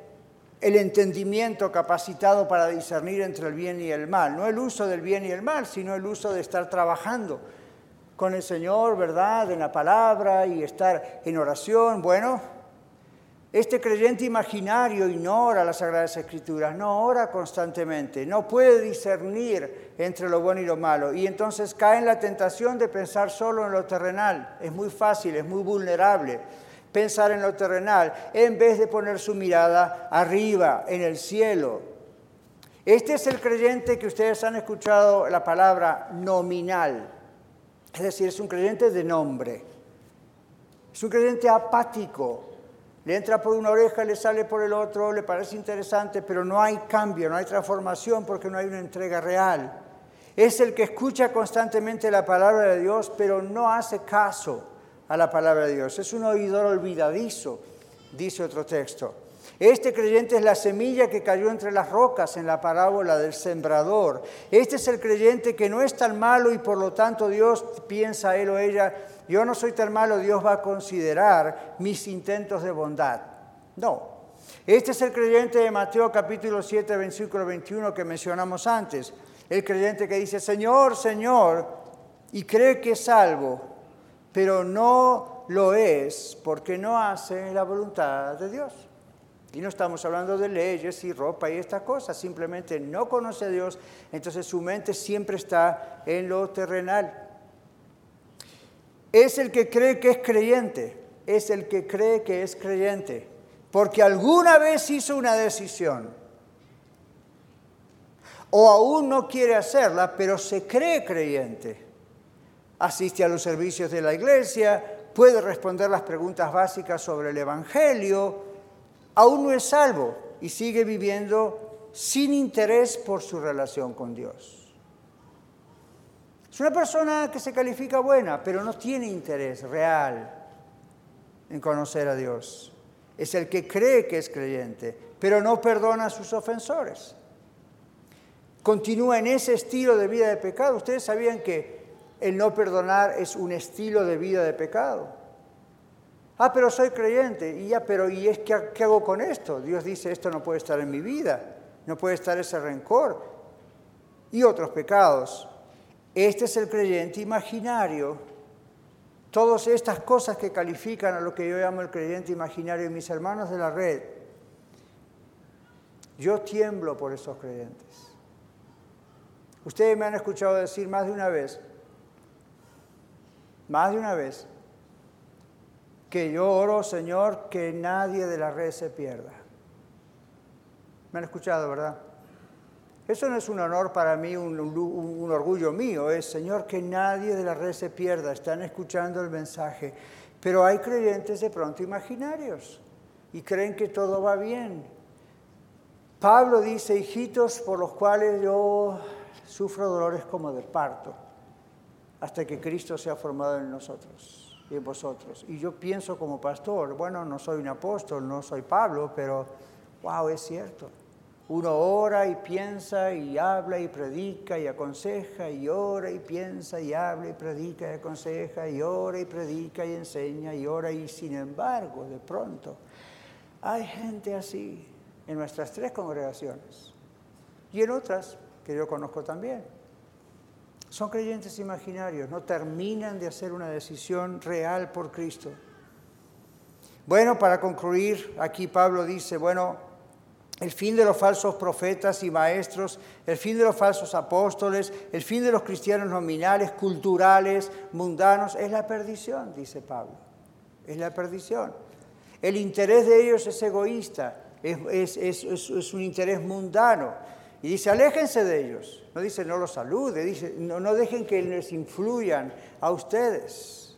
el entendimiento capacitado para discernir entre el bien y el mal, no el uso del bien y el mal, sino el uso de estar trabajando con el Señor, ¿verdad? En la palabra y estar en oración. Bueno, este creyente imaginario ignora las Sagradas Escrituras, no ora constantemente, no puede discernir entre lo bueno y lo malo y entonces cae en la tentación de pensar solo en lo terrenal. Es muy fácil, es muy vulnerable pensar en lo terrenal en vez de poner su mirada arriba, en el cielo. Este es el creyente que ustedes han escuchado la palabra nominal. Es decir, es un creyente de nombre. Es un creyente apático. Le entra por una oreja, le sale por el otro, le parece interesante, pero no hay cambio, no hay transformación porque no hay una entrega real. Es el que escucha constantemente la palabra de Dios, pero no hace caso a la palabra de Dios. Es un oidor olvidadizo, dice otro texto. Este creyente es la semilla que cayó entre las rocas en la parábola del sembrador. Este es el creyente que no es tan malo y por lo tanto Dios piensa él o ella, yo no soy tan malo, Dios va a considerar mis intentos de bondad. No. Este es el creyente de Mateo capítulo 7, versículo 21 que mencionamos antes. El creyente que dice, Señor, Señor, y cree que es salvo, pero no lo es porque no hace la voluntad de Dios. Y no estamos hablando de leyes y ropa y estas cosas, simplemente no conoce a Dios, entonces su mente siempre está en lo terrenal. Es el que cree que es creyente, es el que cree que es creyente, porque alguna vez hizo una decisión, o aún no quiere hacerla, pero se cree creyente. Asiste a los servicios de la iglesia, puede responder las preguntas básicas sobre el Evangelio, aún no es salvo y sigue viviendo sin interés por su relación con Dios. Es una persona que se califica buena, pero no tiene interés real en conocer a Dios. Es el que cree que es creyente, pero no perdona a sus ofensores. Continúa en ese estilo de vida de pecado. Ustedes sabían que el no perdonar es un estilo de vida de pecado. Ah, pero soy creyente. Y ya, pero ¿y es qué, qué hago con esto? Dios dice, esto no puede estar en mi vida, no puede estar ese rencor y otros pecados. Este es el creyente imaginario. Todas estas cosas que califican a lo que yo llamo el creyente imaginario, mis hermanos de la red, yo tiemblo por esos creyentes. Ustedes me han escuchado decir más de una vez, más de una vez, que yo oro, Señor, que nadie de la red se pierda. Me han escuchado, ¿verdad? Eso no es un honor para mí, un, orgullo mío, es, Señor, que nadie de la red se pierda. Están escuchando el mensaje. Pero hay creyentes de pronto imaginarios y creen que todo va bien. Pablo dice, hijitos por los cuales yo sufro dolores como de parto, hasta que Cristo sea formado en nosotros en vosotros. Y yo pienso como pastor, bueno, no soy un apóstol, no soy Pablo, pero wow, es cierto. Uno ora y piensa y habla y predica y aconseja y ora y piensa y habla y predica y aconseja y ora y predica y enseña y ora y sin embargo de pronto hay gente así en nuestras tres congregaciones y en otras que yo conozco también. Son creyentes imaginarios, no terminan de hacer una decisión real por Cristo. Bueno, para concluir, aquí Pablo dice, bueno, el fin de los falsos profetas y maestros, el fin de los falsos apóstoles, el fin de los cristianos nominales, culturales, mundanos, es la perdición, dice Pablo. Es la perdición. El interés de ellos es egoísta, es, un interés mundano. Y dice, aléjense de ellos. No dice, no los salude, dice, no, no dejen que les influyan a ustedes.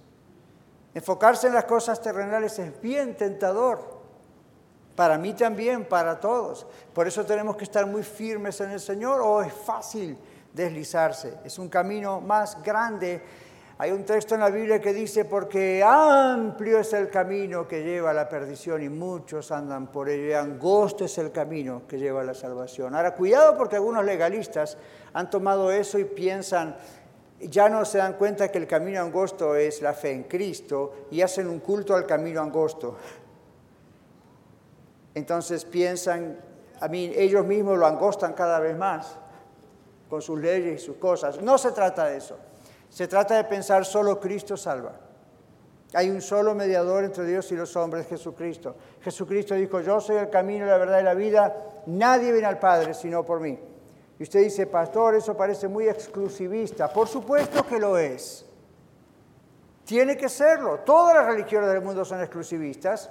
Enfocarse en las cosas terrenales es bien tentador. Para mí también, para todos. Por eso tenemos que estar muy firmes en el Señor o es fácil deslizarse. Es un camino más grande. Hay un texto en la Biblia que dice, porque amplio es el camino que lleva a la perdición y muchos andan por ello, y angosto es el camino que lleva a la salvación. Ahora, cuidado porque algunos legalistas han tomado eso y piensan, ya no se dan cuenta que el camino angosto es la fe en Cristo y hacen un culto al camino angosto entonces piensan, a mí ellos mismos lo angostan cada vez más con sus leyes y sus cosas. No se trata de eso. Se trata de pensar solo Cristo salva. Hay un solo mediador entre Dios y los hombres, Jesucristo. Jesucristo dijo, yo soy el camino, la verdad y la vida. Nadie viene al Padre sino por mí. Y usted dice, pastor, eso parece muy exclusivista. Por supuesto que lo es. Tiene que serlo. Todas las religiones del mundo son exclusivistas.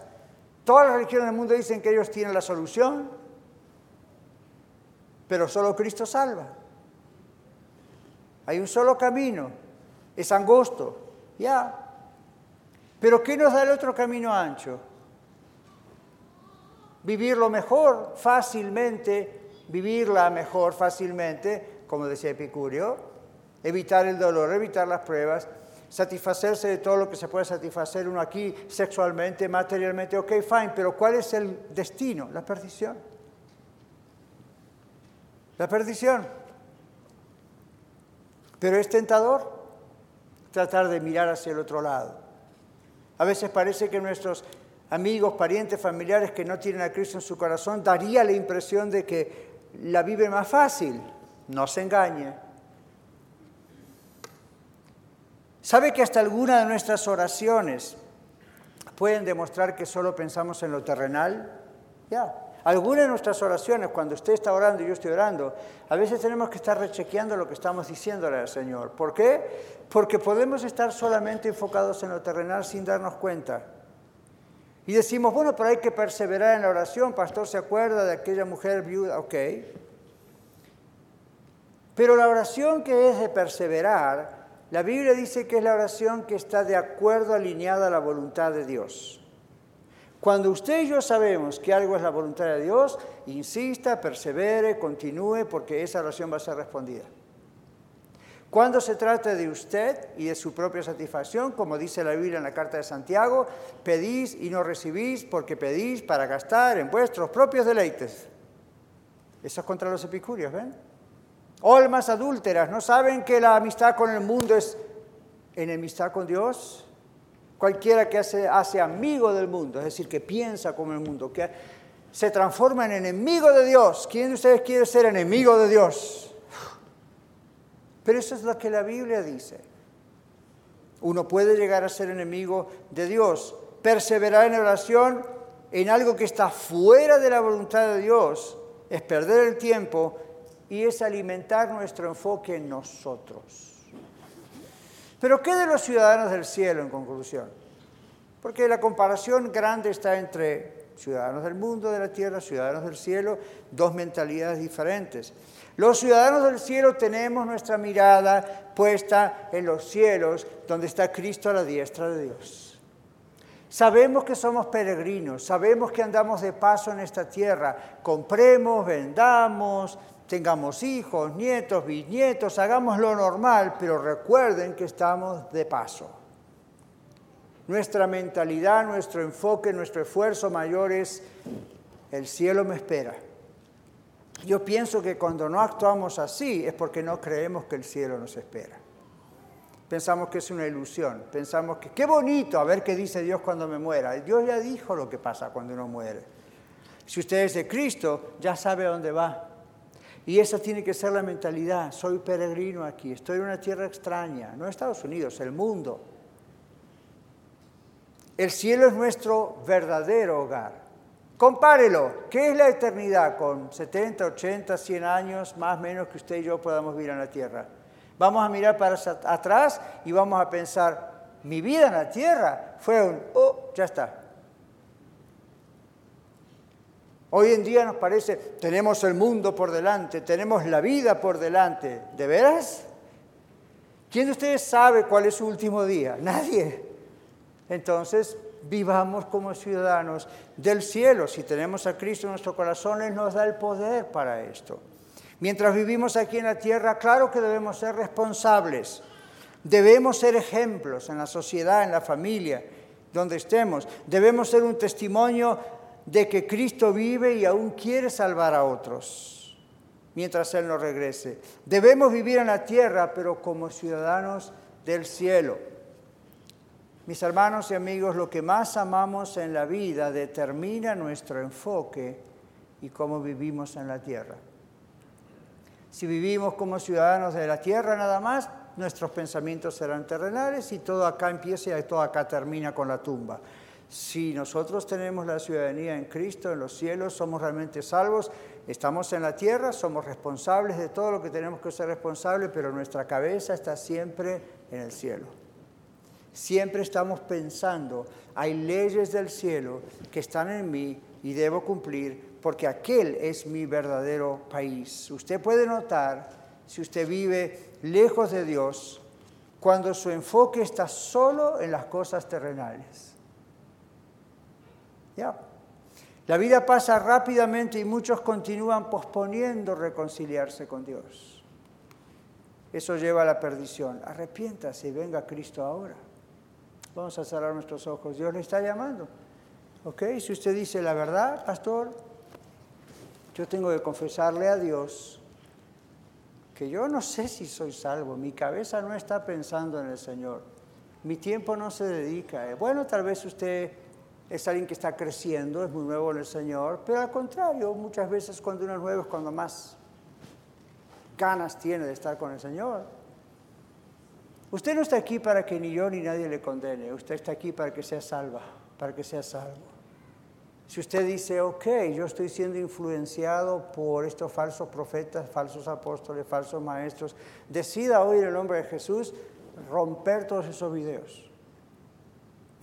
Todas las religiones del mundo dicen que ellos tienen la solución, pero solo Cristo salva. Hay un solo camino, es angosto, ya. Pero ¿qué nos da el otro camino ancho? Vivirlo mejor, fácilmente, vivirla mejor, fácilmente, como decía Epicurio, evitar el dolor, evitar las pruebas, satisfacerse de todo lo que se puede satisfacer uno aquí sexualmente, materialmente, ok, fine, pero ¿cuál es el destino? La perdición. La perdición. Pero es tentador tratar de mirar hacia el otro lado. A veces parece que nuestros amigos, parientes, familiares que no tienen a Cristo en su corazón daría la impresión de que la viven más fácil. No se engañe. ¿Sabe que hasta algunas de nuestras oraciones pueden demostrar que solo pensamos en lo terrenal? Ya. Algunas de nuestras oraciones, cuando usted está orando y yo estoy orando, a veces tenemos que estar rechequeando lo que estamos diciéndole al Señor. ¿Por qué? Porque podemos estar solamente enfocados en lo terrenal sin darnos cuenta. Y decimos, bueno, pero hay que perseverar en la oración. Pastor, ¿se acuerda de aquella mujer viuda? Ok. Pero la oración que es de perseverar la Biblia dice que es la oración que está de acuerdo, alineada a la voluntad de Dios. Cuando usted y yo sabemos que algo es la voluntad de Dios, insista, persevere, continúe, porque esa oración va a ser respondida. Cuando se trata de usted y de su propia satisfacción, como dice la Biblia en la carta de Santiago, pedís y no recibís porque pedís para gastar en vuestros propios deleites. Eso es contra los epicúreos, ¿ven? Almas adúlteras, ¿no saben que la amistad con el mundo es enemistad con Dios? Cualquiera que hace, hace amigo del mundo, es decir, que piensa como el mundo, que se transforma en enemigo de Dios. ¿Quién de ustedes quiere ser enemigo de Dios? Pero eso es lo que la Biblia dice. Uno puede llegar a ser enemigo de Dios, perseverar en oración en algo que está fuera de la voluntad de Dios, es perder el tiempo y es alimentar nuestro enfoque en nosotros. Pero ¿qué de los ciudadanos del cielo en conclusión? Porque la comparación grande está entre ciudadanos del mundo, de la tierra, ciudadanos del cielo, dos mentalidades diferentes. Los ciudadanos del cielo tenemos nuestra mirada puesta en los cielos, donde está Cristo a la diestra de Dios. Sabemos que somos peregrinos, sabemos que andamos de paso en esta tierra, compremos, vendamos, tengamos hijos, nietos, bisnietos, hagamos lo normal, pero recuerden que estamos de paso. Nuestra mentalidad, nuestro enfoque, nuestro esfuerzo mayor es, el cielo me espera. Yo pienso que cuando no actuamos así es porque no creemos que el cielo nos espera. Pensamos que es una ilusión, pensamos que qué bonito, a ver qué dice Dios cuando me muera. Dios ya dijo lo que pasa cuando uno muere. Si usted es de Cristo, ya sabe dónde va. Y esa tiene que ser la mentalidad. Soy peregrino aquí, estoy en una tierra extraña, no Estados Unidos, el mundo. El cielo es nuestro verdadero hogar. Compárelo. ¿Qué es la eternidad con 70, 80, 100 años más o menos que usted y yo podamos vivir en la tierra? Vamos a mirar para atrás y vamos a pensar, mi vida en la tierra fue un, oh, ya está. Hoy en día nos parece, tenemos el mundo por delante, tenemos la vida por delante. ¿De veras? ¿Quién de ustedes sabe cuál es su último día? Nadie. Entonces, vivamos como ciudadanos del cielo. Si tenemos a Cristo en nuestro corazón, Él nos da el poder para esto. Mientras vivimos aquí en la tierra, claro que debemos ser responsables. Debemos ser ejemplos en la sociedad, en la familia, donde estemos. Debemos ser un testimonio de que Cristo vive y aún quiere salvar a otros mientras Él no regrese. Debemos vivir en la tierra, pero como ciudadanos del cielo. Mis hermanos y amigos, lo que más amamos en la vida determina nuestro enfoque y cómo vivimos en la tierra. Si vivimos como ciudadanos de la tierra nada más, nuestros pensamientos serán terrenales y todo acá empieza y todo acá termina con la tumba. Si nosotros tenemos la ciudadanía en Cristo, en los cielos, somos realmente salvos, estamos en la tierra, somos responsables de todo lo que tenemos que ser responsables, pero nuestra cabeza está siempre en el cielo. Siempre estamos pensando, hay leyes del cielo que están en mí y debo cumplir porque aquel es mi verdadero país. Usted puede notar, si usted vive lejos de Dios, cuando su enfoque está solo en las cosas terrenales. ¿Ya? La vida pasa rápidamente y muchos continúan posponiendo reconciliarse con Dios. Eso lleva a la perdición. Arrepiéntase y venga Cristo ahora. Vamos a cerrar nuestros ojos. Dios le está llamando. ¿Ok? Si usted dice la verdad, pastor, yo tengo que confesarle a Dios que yo no sé si soy salvo. Mi cabeza no está pensando en el Señor. Mi tiempo no se dedica. Bueno, tal vez usted es alguien que está creciendo, es muy nuevo en el Señor, pero al contrario, muchas veces cuando uno es nuevo es cuando más ganas tiene de estar con el Señor. Usted no está aquí para que ni yo ni nadie le condene, usted está aquí para que sea salva, para que sea salvo. Si usted dice, ok, yo estoy siendo influenciado por estos falsos profetas, falsos apóstoles, falsos maestros, decida hoy en el nombre de Jesús romper todos esos videos,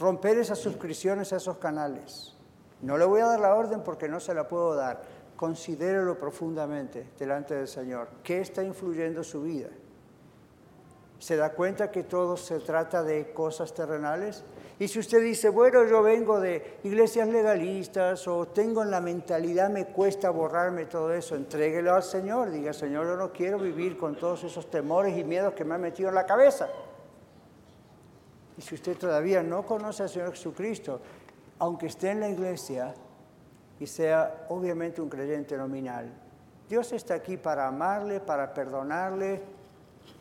romper esas suscripciones a esos canales. No le voy a dar la orden porque no se la puedo dar. Considérelo profundamente delante del Señor. ¿Qué está influyendo su vida? se da cuenta que todo se trata de cosas terrenales. Y si usted dice, bueno, yo vengo de iglesias legalistas o tengo en la mentalidad, me cuesta borrarme todo eso, entréguelo al Señor. Diga, Señor, yo no quiero vivir con todos esos temores y miedos que me han metido en la cabeza. Y si usted todavía no conoce al Señor Jesucristo, aunque esté en la iglesia y sea obviamente un creyente nominal, Dios está aquí para amarle, para perdonarle,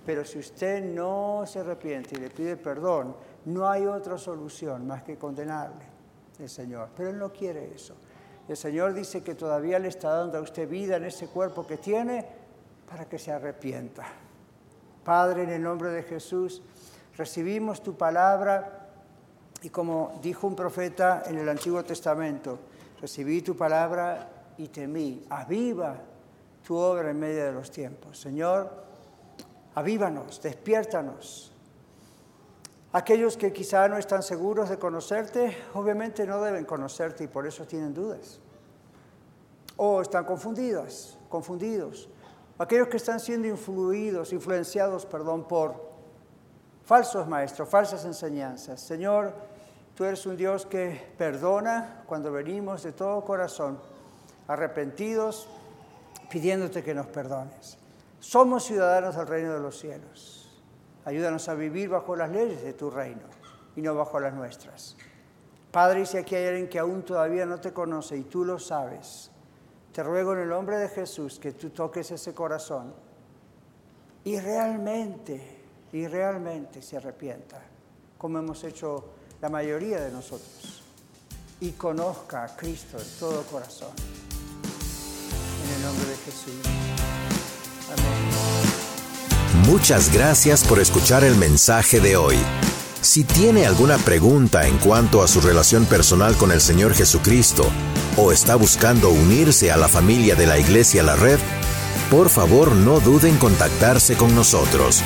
pero si usted no se arrepiente y le pide perdón, no hay otra solución más que condenarle el Señor. Pero Él no quiere eso. El Señor dice que todavía le está dando a usted vida en ese cuerpo que tiene para que se arrepienta. Padre, en el nombre de Jesús, recibimos tu palabra y como dijo un profeta en el Antiguo Testamento, recibí tu palabra y temí. Aviva tu obra en medio de los tiempos. Señor, avívanos, despiértanos. Aquellos que quizá no están seguros de conocerte, obviamente no deben conocerte y por eso tienen dudas. O están confundidas, confundidos. Aquellos que están siendo influidos, influenciados, perdón, por falsos maestros, falsas enseñanzas. Señor, tú eres un Dios que perdona cuando venimos de todo corazón, arrepentidos, pidiéndote que nos perdones. Somos ciudadanos del reino de los cielos. Ayúdanos a vivir bajo las leyes de tu reino y no bajo las nuestras. Padre, si aquí hay alguien que aún todavía no te conoce y tú lo sabes, te ruego en el nombre de Jesús que tú toques ese corazón y realmente, y realmente se arrepienta, como hemos hecho la mayoría de nosotros. y conozca a Cristo de todo corazón. En el nombre de Jesús. Amén. Muchas gracias por escuchar el mensaje de hoy. Si tiene alguna pregunta en cuanto a su relación personal con el Señor Jesucristo o está buscando unirse a la familia de la Iglesia La Red, por favor no duden en contactarse con nosotros.